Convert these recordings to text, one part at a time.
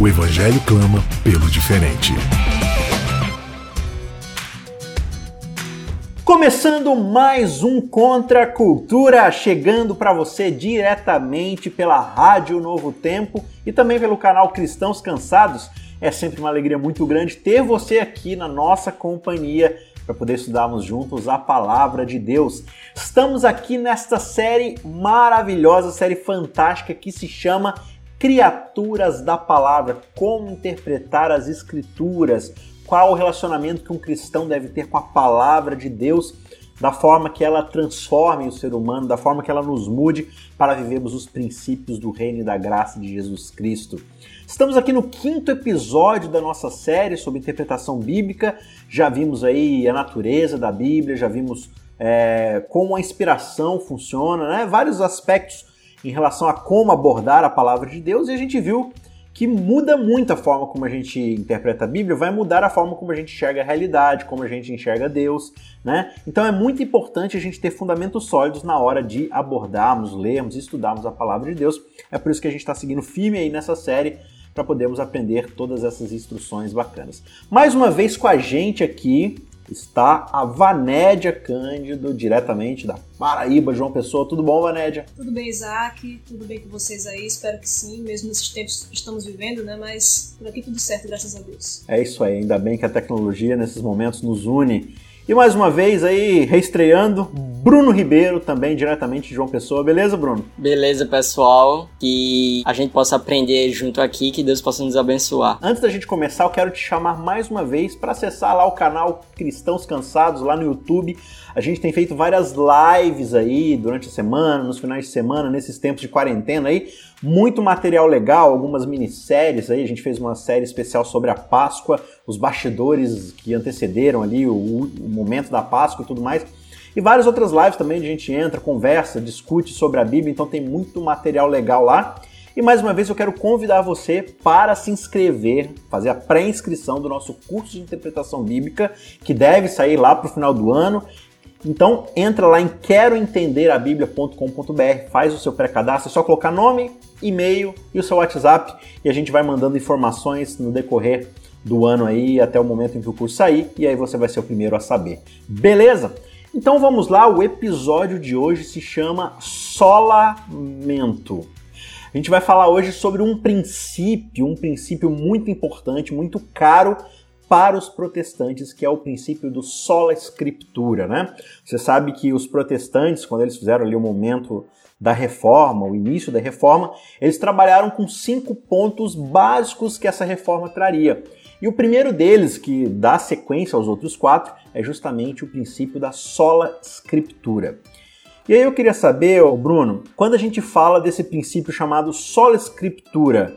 o Evangelho clama pelo diferente. Começando mais um Contra a Cultura, chegando para você diretamente pela Rádio Novo Tempo e também pelo canal Cristãos Cansados. É sempre uma alegria muito grande ter você aqui na nossa companhia para poder estudarmos juntos a palavra de Deus. Estamos aqui nesta série maravilhosa, série fantástica que se chama criaturas da palavra, como interpretar as escrituras, qual o relacionamento que um cristão deve ter com a palavra de Deus, da forma que ela transforme o ser humano, da forma que ela nos mude para vivermos os princípios do reino e da graça de Jesus Cristo. Estamos aqui no quinto episódio da nossa série sobre interpretação bíblica. Já vimos aí a natureza da Bíblia, já vimos é, como a inspiração funciona, né? vários aspectos em relação a como abordar a palavra de Deus e a gente viu que muda muito a forma como a gente interpreta a Bíblia, vai mudar a forma como a gente enxerga a realidade, como a gente enxerga Deus, né? Então é muito importante a gente ter fundamentos sólidos na hora de abordarmos, lermos, estudarmos a palavra de Deus. É por isso que a gente está seguindo firme aí nessa série para podermos aprender todas essas instruções bacanas. Mais uma vez com a gente aqui, está a Vanédia Cândido, diretamente da Paraíba, João Pessoa. Tudo bom, Vanédia? Tudo bem, Isaac? Tudo bem com vocês aí? Espero que sim, mesmo nesses tempos que estamos vivendo, né? Mas por aqui tudo certo, graças a Deus. É isso aí, ainda bem que a tecnologia nesses momentos nos une e mais uma vez aí, reestreando, Bruno Ribeiro, também diretamente de João Pessoa. Beleza, Bruno? Beleza, pessoal. Que a gente possa aprender junto aqui, que Deus possa nos abençoar. Antes da gente começar, eu quero te chamar mais uma vez para acessar lá o canal Cristãos Cansados, lá no YouTube. A gente tem feito várias lives aí durante a semana, nos finais de semana, nesses tempos de quarentena aí. Muito material legal, algumas minisséries aí. A gente fez uma série especial sobre a Páscoa, os bastidores que antecederam ali o, o momento da Páscoa e tudo mais. E várias outras lives também, a gente entra, conversa, discute sobre a Bíblia, então tem muito material legal lá. E mais uma vez eu quero convidar você para se inscrever, fazer a pré-inscrição do nosso curso de interpretação bíblica, que deve sair lá para o final do ano. Então entra lá em queroentenderabiblia.com.br, faz o seu pré-cadastro, é só colocar nome, e-mail e o seu WhatsApp e a gente vai mandando informações no decorrer do ano aí até o momento em que o curso sair e aí você vai ser o primeiro a saber. Beleza? Então vamos lá, o episódio de hoje se chama Solamento. A gente vai falar hoje sobre um princípio, um princípio muito importante, muito caro para os protestantes, que é o princípio do sola escritura, né? Você sabe que os protestantes, quando eles fizeram ali o momento da reforma, o início da reforma, eles trabalharam com cinco pontos básicos que essa reforma traria. E o primeiro deles, que dá sequência aos outros quatro, é justamente o princípio da sola escritura. E aí eu queria saber, Bruno, quando a gente fala desse princípio chamado sola escritura,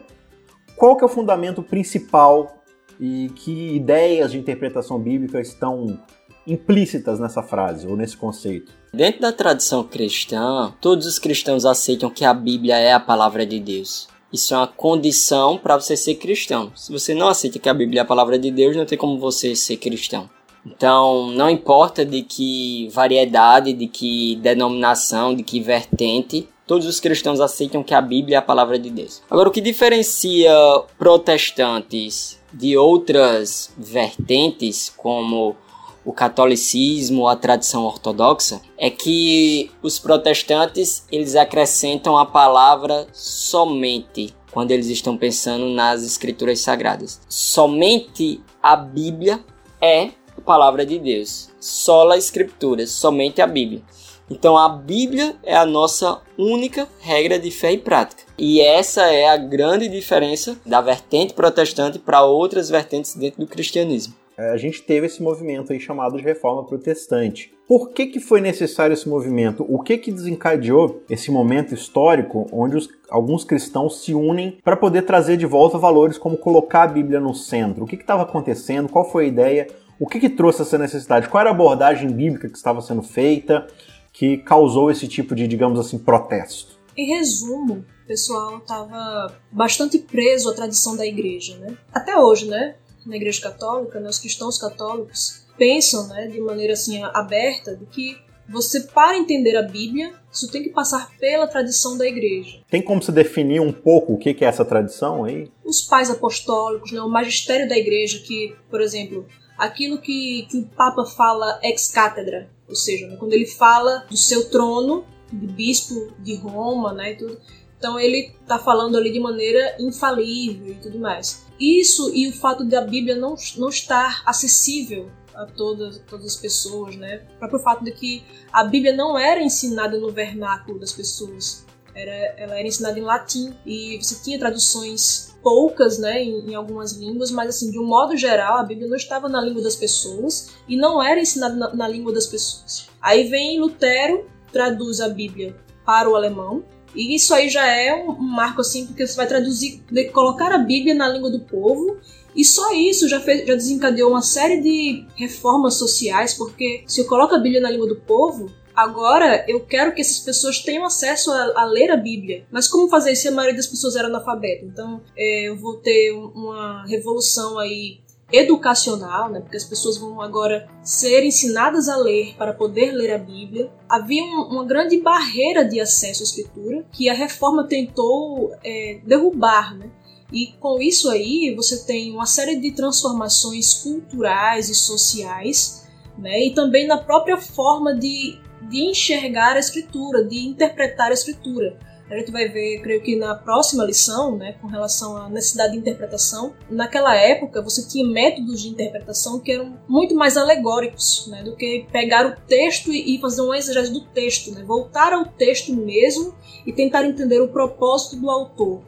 qual que é o fundamento principal e que ideias de interpretação bíblica estão implícitas nessa frase ou nesse conceito? Dentro da tradição cristã, todos os cristãos aceitam que a Bíblia é a palavra de Deus. Isso é uma condição para você ser cristão. Se você não aceita que a Bíblia é a palavra de Deus, não tem como você ser cristão. Então, não importa de que variedade, de que denominação, de que vertente, todos os cristãos aceitam que a Bíblia é a palavra de Deus. Agora, o que diferencia protestantes de outras vertentes, como o catolicismo, a tradição ortodoxa, é que os protestantes eles acrescentam a palavra somente quando eles estão pensando nas escrituras sagradas. Somente a Bíblia é a palavra de Deus. Sola escritura, somente a Bíblia. Então a Bíblia é a nossa única regra de fé e prática. E essa é a grande diferença da vertente protestante para outras vertentes dentro do cristianismo. é, a gente teve esse movimento aí chamado de reforma protestante. Por que, que foi necessário esse movimento? O que, que desencadeou esse momento histórico onde os, alguns cristãos se unem para poder trazer de volta valores como colocar a Bíblia no centro? O que estava acontecendo? Qual foi a ideia? O que, que trouxe essa necessidade? Qual era a abordagem bíblica que estava sendo feita que causou esse tipo de, digamos assim, protesto? Em resumo, pessoal estava bastante preso à tradição da igreja, né? Até hoje, né? Na igreja católica, né? os cristãos católicos pensam, né, de maneira assim aberta, de que você para entender a Bíblia, isso tem que passar pela tradição da igreja. Tem como se definir um pouco o que é essa tradição aí? Os pais apostólicos, né, o magistério da igreja, que, por exemplo, aquilo que, que o Papa fala ex cátedra, ou seja, né, quando ele fala do seu trono de bispo de Roma, né, e tudo. Então ele está falando ali de maneira infalível e tudo mais. Isso e o fato da Bíblia não, não estar acessível a todas, todas as pessoas, né? O próprio fato de que a Bíblia não era ensinada no vernáculo das pessoas. Era, ela era ensinada em latim e você tinha traduções poucas, né, em, em, algumas línguas, mas assim, de um modo geral, a Bíblia não estava na língua das pessoas e não era ensinada na, na língua das pessoas. Aí vem Lutero traduz a Bíblia para o alemão. E isso aí já é um, marco assim, porque você vai traduzir, colocar a Bíblia na língua do povo. E só isso já, fez, já desencadeou uma série de reformas sociais, porque se eu coloco a Bíblia na língua do povo, Agora, eu quero que essas pessoas tenham acesso a, a, ler a Bíblia. Mas como fazer isso se a maioria das pessoas era analfabeta? Então, é, eu vou ter uma revolução aí educacional, né, porque as pessoas vão agora ser ensinadas a ler para poder ler a Bíblia. Havia um, uma grande barreira de acesso à escritura que a reforma tentou é, derrubar, né? E com isso aí você tem uma série de transformações culturais e sociais, né? E também na própria forma de, de enxergar a escritura, de interpretar a escritura a gente vai ver, creio que na próxima lição, né, com relação à necessidade de interpretação, naquela época você tinha métodos de interpretação que eram muito mais alegóricos, né, do que pegar o texto e fazer um exegese do texto, né, voltar ao texto mesmo e tentar entender o propósito do autor.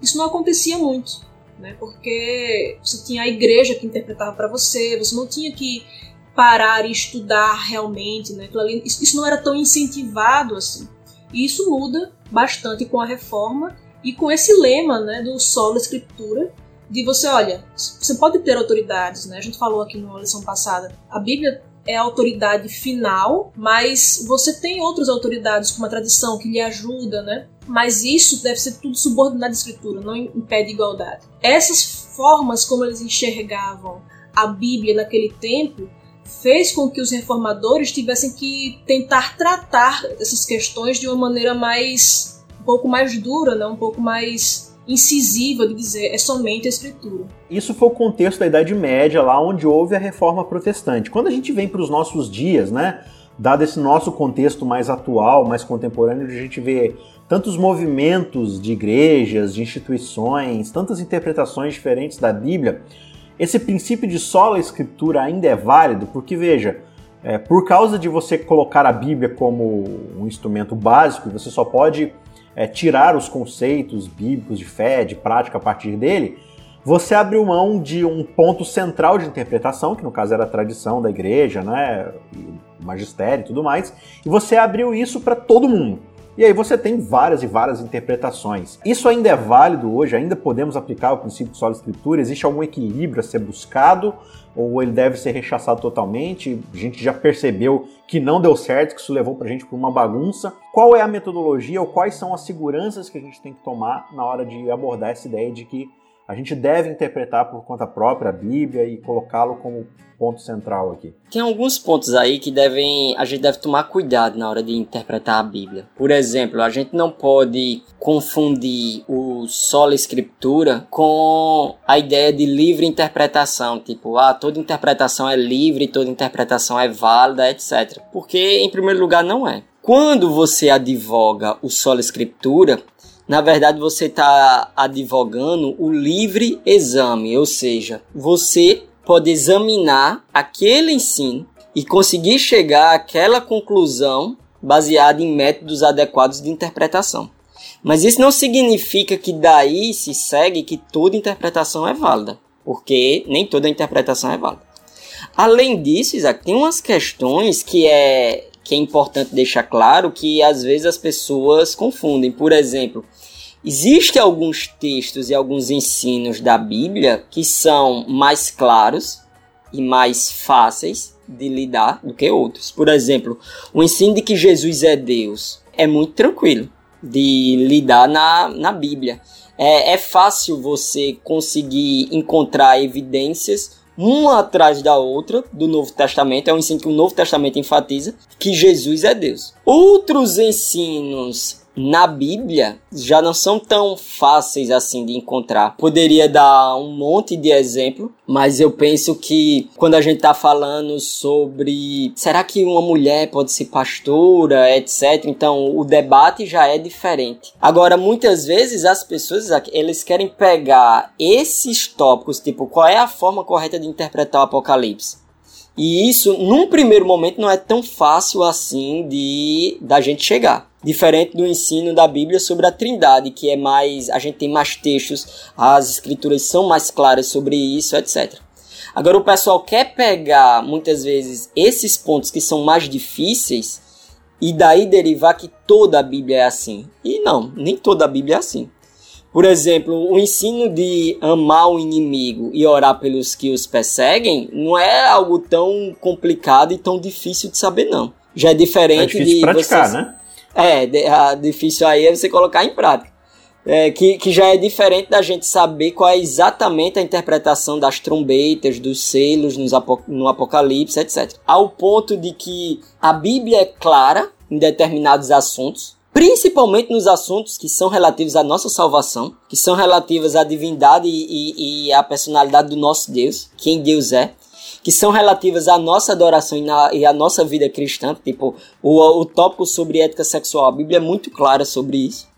Isso não acontecia muito, né, porque você tinha a igreja que interpretava para você, você não tinha que parar e estudar realmente, né, isso não era tão incentivado assim. E isso muda bastante com a reforma e com esse lema né, do solo escritura, de você, olha, você pode ter autoridades, né? A gente falou aqui na lição passada, a Bíblia é a autoridade final, mas você tem outras autoridades, como a tradição, que lhe ajuda, né? Mas isso deve ser tudo subordinado à escritura, não impede igualdade. Essas formas como eles enxergavam a Bíblia naquele tempo fez com que os reformadores tivessem que tentar tratar essas questões de uma maneira mais um pouco mais dura, né? um pouco mais incisiva de dizer é somente a escritura. Isso foi o contexto da Idade Média, lá onde houve a reforma protestante. Quando a gente vem para os nossos dias, né, dado esse nosso contexto mais atual, mais contemporâneo, a gente vê tantos movimentos de igrejas, de instituições, tantas interpretações diferentes da Bíblia, esse princípio de sola escritura ainda é válido, porque veja, é, por causa de você colocar a Bíblia como um instrumento básico, você só pode é, tirar os conceitos bíblicos de fé, de prática a partir dele, você abriu mão de um ponto central de interpretação, que no caso era a tradição da igreja, né, o magistério e tudo mais, e você abriu isso para todo mundo. E aí você tem várias e várias interpretações. Isso ainda é válido hoje? Ainda podemos aplicar o princípio de sola escritura? Existe algum equilíbrio a ser buscado? Ou ele deve ser rechaçado totalmente? A gente já percebeu que não deu certo, que isso levou para a gente para uma bagunça. Qual é a metodologia ou quais são as seguranças que a gente tem que tomar na hora de abordar essa ideia de que a gente deve interpretar por conta própria a Bíblia e colocá-lo como ponto central aqui. Tem alguns pontos aí que devem a gente deve tomar cuidado na hora de interpretar a Bíblia. Por exemplo, a gente não pode confundir o sola escritura com a ideia de livre interpretação, tipo, ah, toda interpretação é livre, toda interpretação é válida, etc. Porque em primeiro lugar não é. Quando você advoga o sola escritura, na verdade você está advogando o livre exame, ou seja, você pode examinar aquele ensino e conseguir chegar àquela conclusão baseada em métodos adequados de interpretação. Mas isso não significa que daí se segue que toda interpretação é válida, porque nem toda interpretação é válida. Além disso, Isaac, tem umas questões que é, que é importante deixar claro que às vezes as pessoas confundem. Por exemplo, existem alguns textos e alguns ensinos da Bíblia que são mais claros e mais fáceis de lidar do que outros. Por exemplo, o ensino de que Jesus é Deus é muito tranquilo de lidar na, na Bíblia. É, é fácil você conseguir encontrar evidências uma atrás da outra do Novo Testamento. É um ensino que o Novo Testamento enfatiza que Jesus é Deus. Outros ensinos na Bíblia já não são tão fáceis assim de encontrar. Poderia dar um monte de exemplo, mas eu penso que quando a gente está falando sobre será que uma mulher pode ser pastora, etc. Então o debate já é diferente. Agora muitas vezes as pessoas eles querem pegar esses tópicos, tipo qual é a forma correta de interpretar o Apocalipse. E isso, num primeiro momento, não é tão fácil assim de da gente chegar diferente do ensino da Bíblia sobre a Trindade, que é mais, a gente tem mais textos, as escrituras são mais claras sobre isso, etc. Agora o pessoal quer pegar muitas vezes esses pontos que são mais difíceis e daí derivar que toda a Bíblia é assim. E não, nem toda a Bíblia é assim. Por exemplo, o ensino de amar o inimigo e orar pelos que os perseguem não é algo tão complicado e tão difícil de saber, não. Já é diferente é difícil de praticar, vocês... né? É, a difícil aí é você colocar em prática. É, que, que já é diferente da gente saber qual é exatamente a interpretação das trombetas, dos selos nos, no Apocalipse, etc. Ao ponto de que a Bíblia é clara em determinados assuntos, principalmente nos assuntos que são relativos à nossa salvação, que são relativos à divindade e, e, e à personalidade do nosso Deus, quem Deus é que são relativas à nossa adoração e, na, e à nossa vida cristã, tipo o, o tópico sobre ética sexual, a Bíblia é muito clara sobre isso.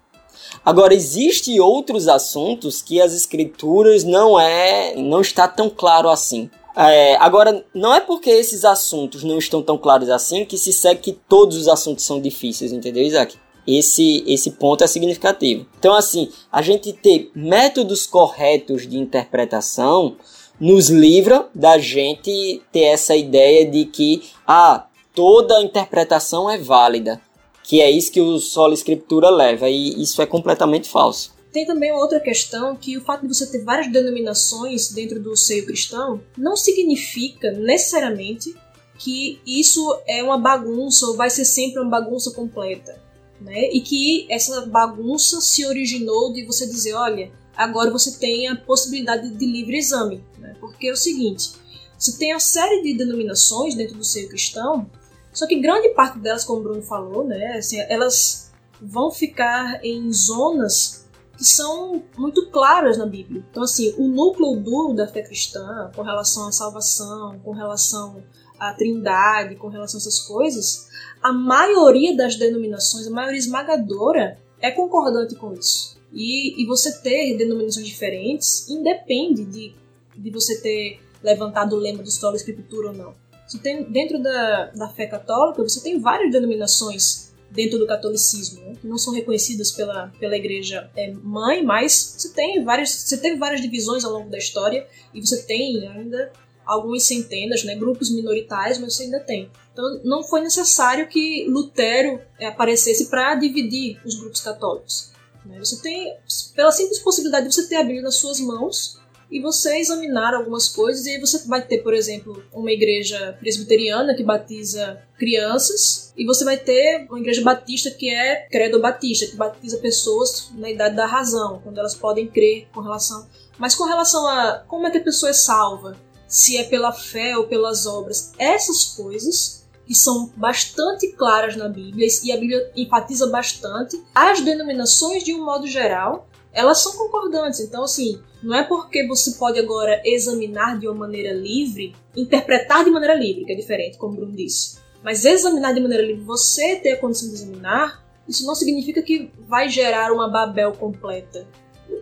Agora existem outros assuntos que as escrituras não é, não está tão claro assim. É, agora, não é porque esses assuntos não estão tão claros assim que se segue que todos os assuntos são difíceis, entendeu, Isaac? Esse, esse ponto é significativo. Então, assim, a gente ter métodos corretos de interpretação nos livra da gente ter essa ideia de que ah, toda interpretação é válida, que é isso que o solo escritura leva, e isso é completamente falso. Tem também outra questão que o fato de você ter várias denominações dentro do seio cristão não significa necessariamente que isso é uma bagunça ou vai ser sempre uma bagunça completa. Né? E que essa bagunça se originou de você dizer, olha, agora você tem a possibilidade de livre exame. Né? Porque é o seguinte: você tem uma série de denominações dentro do seio cristão, só que grande parte delas, como o Bruno falou, né, assim, elas vão ficar em zonas que são muito claras na Bíblia. Então, assim, o núcleo duro da fé cristã, com relação à salvação, com relação à trindade, com relação a essas coisas, a maioria das denominações, a maioria esmagadora, é concordante com isso. E, e você ter denominações diferentes independe de, de você ter levantado o lema de história escritura ou não. Tem, dentro da, da fé católica, você tem várias denominações dentro do catolicismo, né, que não são reconhecidas pela, pela igreja é, mãe, mas você tem várias, você teve várias divisões ao longo da história e você tem ainda algumas centenas, né, grupos minoritários, mas você ainda tem. Então não foi necessário que Lutero é, aparecesse para dividir os grupos católicos. Né? Você tem, pela simples possibilidade de você ter a Bíblia nas suas mãos e você examinar algumas coisas, e aí você vai ter, por exemplo, uma igreja presbiteriana que batiza crianças, e você vai ter uma igreja batista que é credo batista, que batiza pessoas na idade da razão, quando elas podem crer com relação. Mas com relação a como é que a pessoa é salva, se é pela fé ou pelas obras, essas coisas que são bastante claras na Bíblia e a Bíblia enfatiza bastante. As denominações, de um modo geral, elas são concordantes. Então, assim, não é porque você pode agora examinar de uma maneira livre, interpretar de maneira livre, que é diferente, como o Bruno disse. Mas examinar de maneira livre, você ter a condição de examinar, isso não significa que vai gerar uma Babel completa.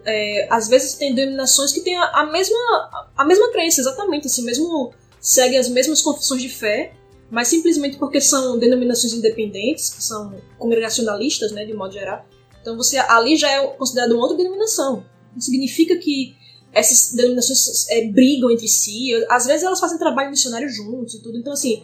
É, às vezes tem denominações que têm a, a, mesma, a mesma crença, exatamente, assim, mesmo seguem as mesmas confissões de fé, mas simplesmente porque são denominações independentes, que são congregacionalistas, né, de modo geral. Então você ali já é considerado uma outra denominação. Não significa que essas denominações é, brigam entre si, às vezes elas fazem trabalho missionário juntos e tudo. Então, assim,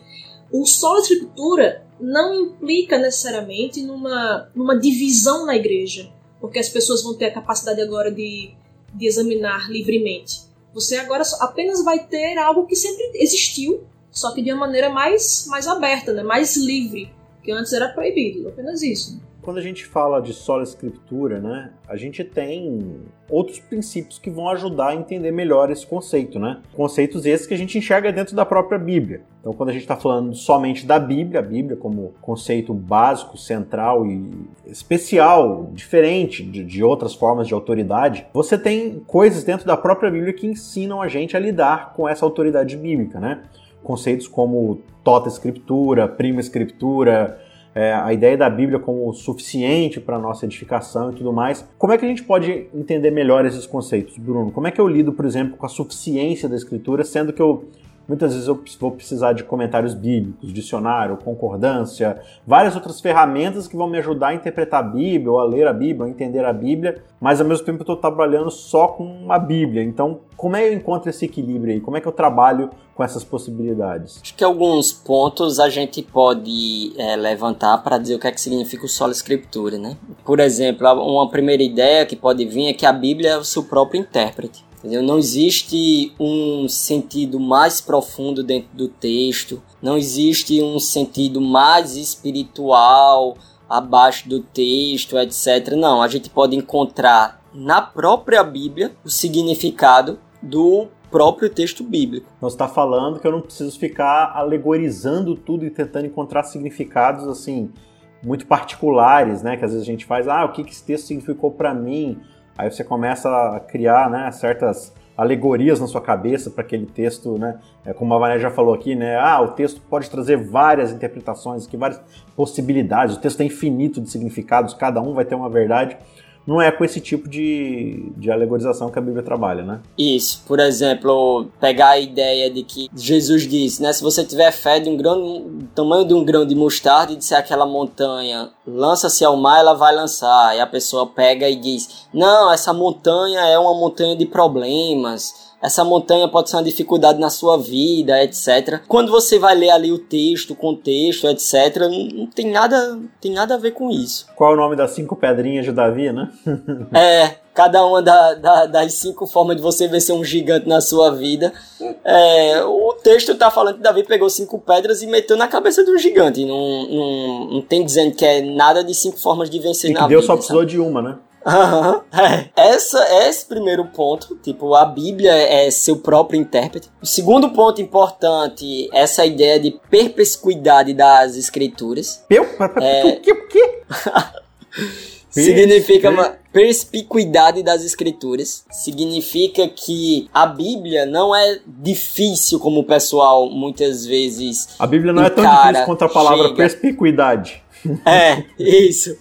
o solo escritura não implica necessariamente numa, numa divisão na igreja, porque as pessoas vão ter a capacidade agora de, de examinar livremente. Você agora apenas vai ter algo que sempre existiu, só que de uma maneira mais, mais aberta, né? mais livre, que antes era proibido, apenas isso. Quando a gente fala de sola escritura, né, a gente tem outros princípios que vão ajudar a entender melhor esse conceito, né? Conceitos esses que a gente enxerga dentro da própria Bíblia. Então, quando a gente está falando somente da Bíblia, a Bíblia como conceito básico, central e especial, diferente de, de outras formas de autoridade, você tem coisas dentro da própria Bíblia que ensinam a gente a lidar com essa autoridade bíblica, né? Conceitos como tota escritura, prima escritura, é, a ideia da Bíblia como suficiente para nossa edificação e tudo mais. Como é que a gente pode entender melhor esses conceitos, Bruno? Como é que eu lido, por exemplo, com a suficiência da Escritura, sendo que eu Muitas vezes eu vou precisar de comentários bíblicos, dicionário, concordância, várias outras ferramentas que vão me ajudar a interpretar a Bíblia, ou a ler a Bíblia, a entender a Bíblia, mas ao mesmo tempo eu estou trabalhando só com a Bíblia. Então, como é que eu encontro esse equilíbrio aí? Como é que eu trabalho com essas possibilidades? Acho que alguns pontos a gente pode é, levantar para dizer o que é que significa o solo escritura, né? Por exemplo, uma primeira ideia que pode vir é que a Bíblia é o seu próprio intérprete. Entendeu? Não existe um sentido mais profundo dentro do texto, não existe um sentido mais espiritual abaixo do texto, etc. Não, a gente pode encontrar na própria Bíblia o significado do próprio texto bíblico. Você está falando que eu não preciso ficar alegorizando tudo e tentando encontrar significados assim muito particulares, né? Que às vezes a gente faz, ah, o que esse texto significou para mim? Aí você começa a criar né, certas alegorias na sua cabeça para aquele texto, né? É, como a Vané já falou aqui, né? Ah, o texto pode trazer várias interpretações, aqui, várias possibilidades. O texto é infinito de significados, cada um vai ter uma verdade não é com esse tipo de, de alegorização que a Bíblia trabalha, né? Isso. Por exemplo, pegar a ideia de que Jesus disse, né? Se você tiver fé de um grão, tamanho de um grão de mostarda e disser aquela montanha, lança-se ao mar, ela vai lançar. E a pessoa pega e diz, não, essa montanha é uma montanha de problemas essa montanha pode ser uma dificuldade na sua vida, etc. Quando você vai ler ali o texto, o contexto, etc., não tem nada, tem nada a ver com isso. Qual é o nome das cinco pedrinhas de Davi, né? é, cada uma da, da, das cinco formas de você vencer um gigante na sua vida. É, o texto está falando que Davi pegou cinco pedras e meteu na cabeça do gigante. Não, não, não tem dizendo que é nada de cinco formas de vencer e na Deus vida. Deus só precisou sabe? de uma, né? Uhum, é. Essa, esse primeiro ponto, tipo, a Bíblia é seu próprio intérprete. O segundo ponto importante, essa ideia de perpetuidade das escrituras. Eu? É... O que? O que? Significa uma perspicuidade das escrituras. Significa que a Bíblia não é difícil como o pessoal muitas vezes. A Bíblia não encara, é tão difícil quanto a palavra chega. perspicuidade. É, isso.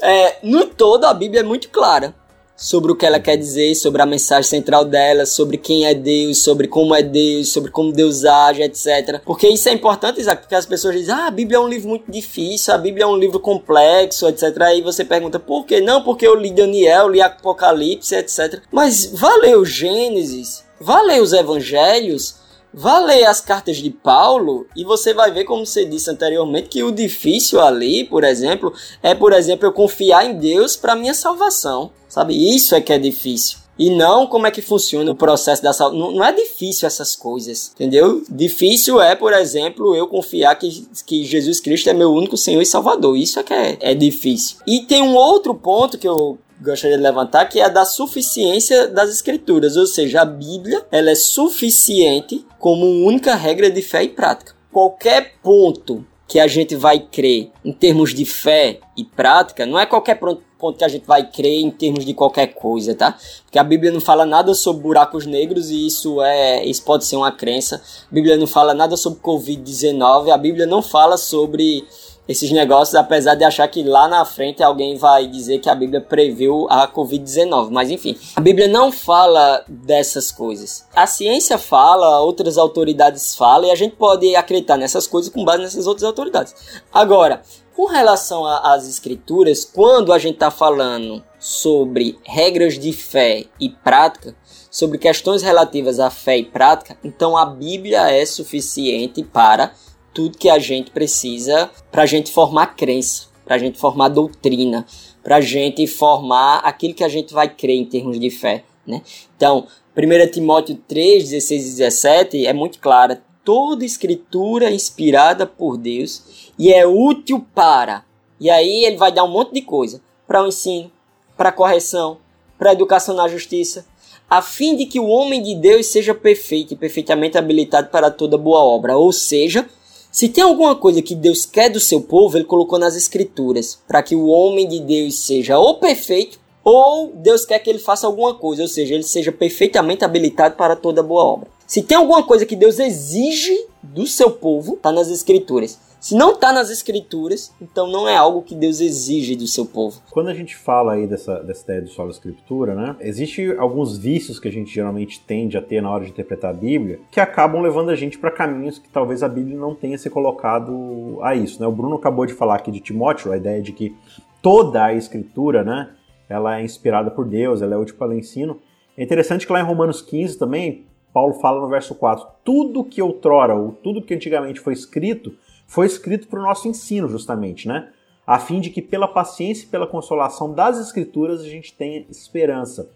É, no todo, a Bíblia é muito clara sobre o que ela quer dizer, sobre a mensagem central dela, sobre quem é Deus, sobre como é Deus, sobre como Deus age, etc. Porque isso é importante, Isaac, porque as pessoas dizem, ah, a Bíblia é um livro muito difícil, a Bíblia é um livro complexo, etc. Aí você pergunta, por quê? Não, porque eu li Daniel, li Apocalipse, etc. Mas valeu Gênesis, valeu os Evangelhos, Vá ler as cartas de Paulo e você vai ver, como você disse anteriormente, que o difícil ali, por exemplo, é, por exemplo, eu confiar em Deus para minha salvação. Sabe? Isso é que é difícil. E não como é que funciona o processo da salvação. Não, não, é difícil essas coisas, entendeu? Difícil é, por exemplo, eu confiar que, que Jesus Cristo é meu único Senhor e Salvador. Isso é que é, é difícil. E tem um outro ponto que eu gostaria de levantar, que é a da suficiência das escrituras, ou seja, a Bíblia ela é suficiente como única regra de fé e prática. Qualquer ponto que a gente vai crer em termos de fé e prática, não é qualquer ponto que a gente vai crer em termos de qualquer coisa, tá? Porque a Bíblia não fala nada sobre buracos negros e isso é, isso pode ser uma crença. A Bíblia não fala nada sobre COVID-19, a Bíblia não fala sobre esses negócios, apesar de achar que lá na frente alguém vai dizer que a Bíblia previu a Covid-19. Mas enfim, a Bíblia não fala dessas coisas. A ciência fala, outras autoridades falam, e a gente pode acreditar nessas coisas com base nessas outras autoridades. Agora, Com relação às escrituras, quando a gente está falando sobre regras de fé e prática, sobre questões relativas à fé e prática, então a Bíblia é suficiente para tudo que a gente precisa para a gente formar crença, para a gente formar doutrina, para a gente formar aquilo que a gente vai crer em termos de fé. Né? Então, 1 Timóteo 3, 16 e 17 é muito clara. Toda escritura inspirada por Deus e é útil para. E aí ele vai dar um monte de coisa para o ensino, para a correção, para a educação na justiça, a fim de que o homem de Deus seja perfeito e perfeitamente habilitado para toda boa obra. Ou seja, se tem alguma coisa que Deus quer do seu povo, ele colocou nas escrituras, para que o homem de Deus seja ou perfeito ou Deus quer que ele faça alguma coisa, ou seja, ele seja perfeitamente habilitado para toda boa obra. Se tem alguma coisa que Deus exige do seu povo, está nas Escrituras. Se não está nas Escrituras, então não é algo que Deus exige do seu povo. Quando a gente fala aí dessa, dessa ideia do solo escritura, né? Existem alguns vícios que a gente geralmente tende a ter na hora de interpretar a Bíblia, que acabam levando a gente para caminhos que talvez a Bíblia não tenha se colocado a isso, né? O Bruno acabou de falar aqui de Timóteo, a ideia de que toda a escritura, né? ela é inspirada por Deus, ela é útil para o ensino. É interessante que lá em Romanos 15 também, Paulo fala no verso 4: tudo que outrora, ou tudo que antigamente foi escrito, foi escrito para o nosso ensino, justamente, né? A fim de que pela paciência e pela consolação das Escrituras a gente tenha esperança.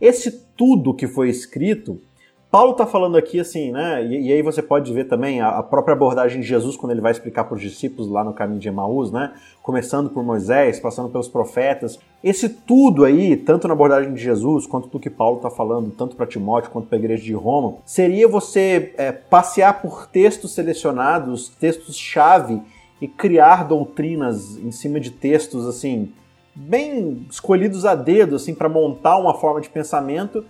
Esse tudo que foi escrito Paulo está falando aqui assim, né? E, e, aí você pode ver também a, a, própria abordagem de Jesus quando ele vai explicar para os discípulos lá no caminho de Emaús, né? Começando por Moisés, passando pelos profetas. Esse tudo aí, tanto na abordagem de Jesus quanto do que Paulo está falando, tanto para Timóteo quanto para a igreja de Roma, seria você é, passear por textos selecionados, textos-chave e criar doutrinas em cima de textos assim bem escolhidos a dedo assim para montar uma forma de pensamento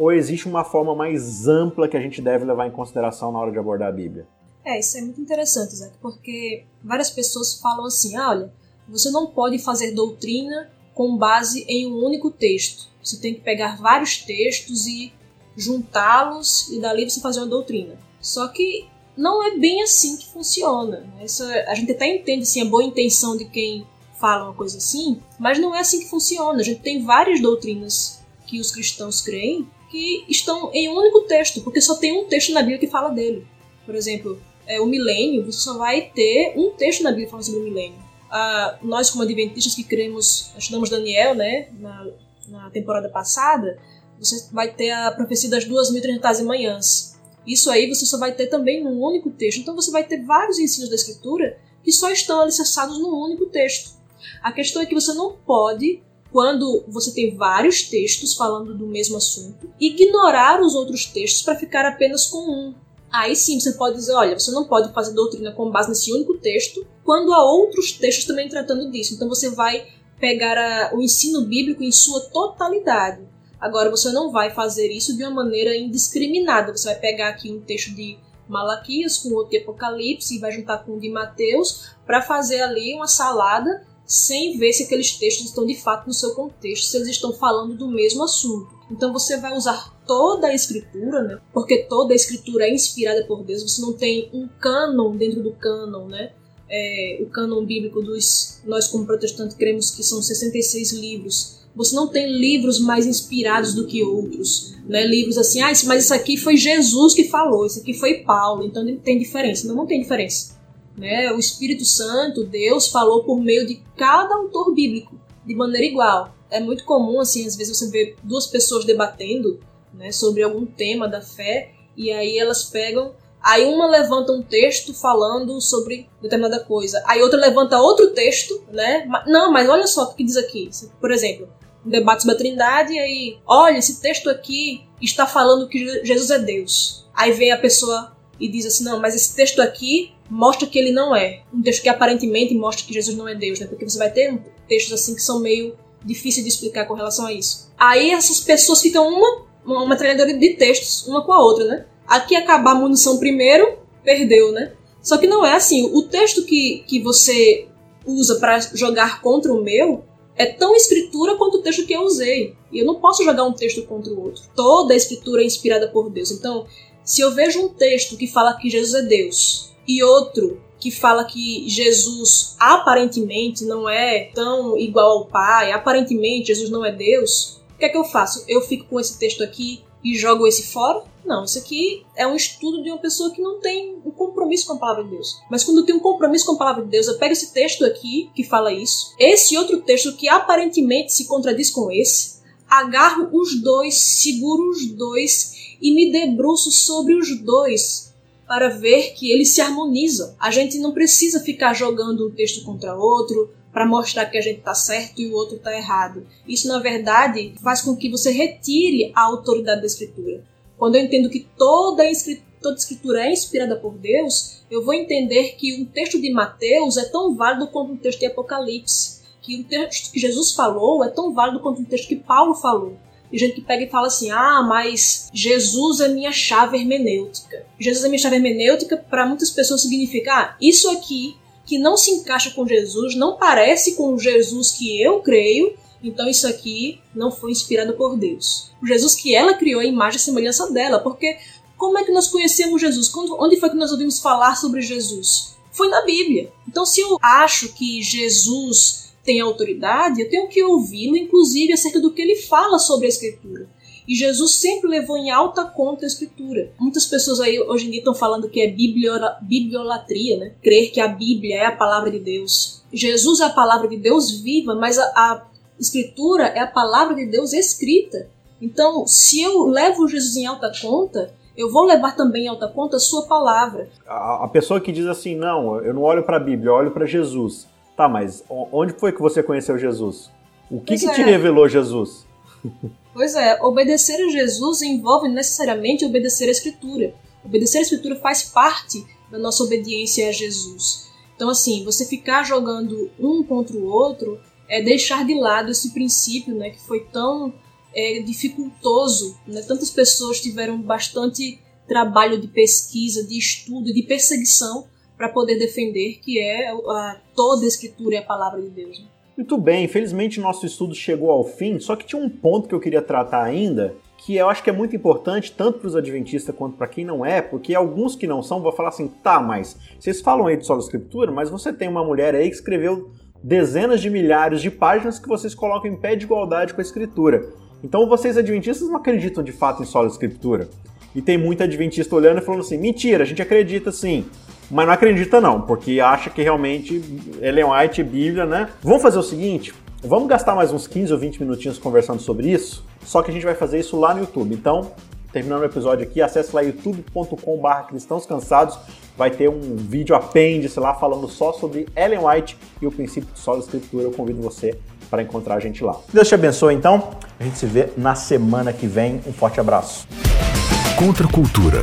ou existe uma forma mais ampla que a gente deve levar em consideração na hora de abordar a Bíblia? É, isso é muito interessante, Zé, porque várias pessoas falam assim: ah, olha, você não pode fazer doutrina com base em um único texto. Você tem que pegar vários textos e juntá-los e dali você fazer uma doutrina. Só que não é bem assim que funciona. Essa, a gente até entende assim, a boa intenção de quem fala uma coisa assim, mas não é assim que funciona. A gente tem várias doutrinas que os cristãos creem que estão em um único texto, porque só tem um texto na Bíblia que fala dele. Por exemplo, é, o milênio, você só vai ter um texto na Bíblia falando sobre o milênio. Ah, nós, como adventistas que cremos, estudamos Daniel, né, na, na temporada passada, você vai ter a profecia das 2.300 manhãs. Isso aí você só vai ter também num único texto. Então você vai ter vários ensinos da Escritura que só estão alicerçados num único texto. A questão é que você não pode quando você tem vários textos falando do mesmo assunto, ignorar os outros textos para ficar apenas com um. Aí sim você pode dizer, olha, você não pode fazer doutrina com base nesse único texto, quando há outros textos também tratando disso. Então você vai pegar a, o ensino bíblico em sua totalidade. Agora você não vai fazer isso de uma maneira indiscriminada. Você vai pegar aqui um texto de Malaquias com outro de Apocalipse e vai juntar com o de Mateus para fazer ali uma salada sem ver se aqueles textos estão de fato no seu contexto, se eles estão falando do mesmo assunto. Então você vai usar toda a escritura, né? Porque toda a escritura é inspirada por Deus. Você não tem um cânon dentro do cânon, né? É, o cânon bíblico dos nós como protestantes cremos que são 66 livros. Você não tem livros mais inspirados do que outros, né? Livros assim, ah, mas isso aqui foi Jesus que falou, isso aqui foi Paulo, então tem diferença. Não, não tem diferença. Né? O Espírito Santo, Deus, falou por meio de cada autor bíblico, de maneira igual. É muito comum, assim, às vezes você vê duas pessoas debatendo né, sobre algum tema da fé, e aí elas pegam. Aí uma levanta um texto falando sobre determinada coisa, aí outra levanta outro texto, né? Não, mas olha só o que diz aqui. Por exemplo, um debate sobre a Trindade, e aí, olha, esse texto aqui está falando que Jesus é Deus. Aí vem a pessoa e diz assim: não, mas esse texto aqui mostra que ele não é. Um texto que aparentemente mostra que Jesus não é Deus, né? Porque você vai ter textos assim que são meio difíceis de explicar com relação a isso. Aí essas pessoas ficam uma, uma metralhadora de textos, uma com a outra, né? Aqui acabar a munição primeiro, perdeu, né? Só que não é assim. O texto que, que você usa para jogar contra o meu é tão escritura quanto o texto que eu usei. E eu não posso jogar um texto contra o outro. Toda a escritura é inspirada por Deus. Então, se eu vejo um texto que fala que Jesus é Deus e outro que fala que Jesus aparentemente não é tão igual ao Pai, aparentemente Jesus não é Deus, o que é que eu faço? Eu fico com esse texto aqui e jogo esse fora? Não, isso aqui é um estudo de uma pessoa que não tem um compromisso com a palavra de Deus. Mas quando tem um compromisso com a palavra de Deus, eu pego esse texto aqui que fala isso, esse outro texto que aparentemente se contradiz com esse, agarro os dois, seguro os dois e me debruço sobre os dois para ver que eles se harmonizam. A gente não precisa ficar jogando um texto contra outro para mostrar que a gente está certo e o outro está errado. Isso, na verdade, faz com que você retire a autoridade da escritura. Quando eu entendo que toda escritura toda escritura é inspirada por Deus, eu vou entender que um texto de Mateus é tão válido quanto um texto de Apocalipse. Que um texto que Jesus falou é tão válido quanto um texto que Paulo falou. E gente que pega e fala assim: ah, mas Jesus é minha chave hermenêutica. Jesus é minha chave hermenêutica, para muitas pessoas significa: ah, isso aqui que não se encaixa com Jesus, não parece com o Jesus que eu creio, então isso aqui não foi inspirado por Deus. O Jesus que ela criou a imagem e semelhança dela, porque como é que nós conhecemos Jesus? Quando, onde foi que nós ouvimos falar sobre Jesus? Foi na Bíblia. Então, se eu acho que Jesus tem autoridade, eu tenho que ouvi-lo, inclusive acerca do que ele fala sobre a Escritura. E Jesus sempre levou em alta conta a Escritura. Muitas pessoas aí hoje em dia estão falando que é bibliolatria, né? Crer que a Bíblia é a palavra de Deus. Jesus é a palavra de Deus viva, mas a, a Escritura é a palavra de Deus escrita. Então, se eu levo Jesus em alta conta, eu vou levar também em alta conta a sua palavra. A, a pessoa que diz assim, não, eu não olho para a Bíblia, eu olho para Jesus. Tá, mas onde foi que você conheceu Jesus? O que, que é. te revelou Jesus? Pois é, obedecer a Jesus envolve necessariamente obedecer a Escritura. Obedecer a Escritura faz parte da nossa obediência a Jesus. Então, assim, você ficar jogando um contra o outro é deixar de lado esse princípio, né, que foi tão é, dificultoso. Né? Tantas pessoas tiveram bastante trabalho de pesquisa, de estudo, de perseguição para poder defender que é a, toda a escritura é a palavra de Deus. Né? Muito bem, infelizmente nosso estudo chegou ao fim, só que tinha um ponto que eu queria tratar ainda, que eu acho que é muito importante, tanto para os adventistas quanto para quem não é, porque alguns que não são vão falar assim, tá, mas vocês falam aí de solo escritura, mas você tem uma mulher aí que escreveu dezenas de milhares de páginas que vocês colocam em pé de igualdade com a escritura. Então vocês adventistas não acreditam de fato em solo escritura. E tem muito adventista olhando e falando assim, mentira, a gente acredita sim mas não acredita não, porque acha que realmente Ellen White e Bíblia, né? Vamos fazer o seguinte, vamos gastar mais uns 15 ou 20 minutinhos conversando sobre isso, só que a gente vai fazer isso lá no YouTube. Então, terminando o episódio aqui, acesse lá youtube.com.br cristãos cansados, vai ter um vídeo apêndice lá falando só sobre Ellen White e o princípio de solo escritura. Eu convido você para encontrar a gente lá. Deus te abençoe então. A gente se vê na semana que vem. Um forte abraço. Contra a cultura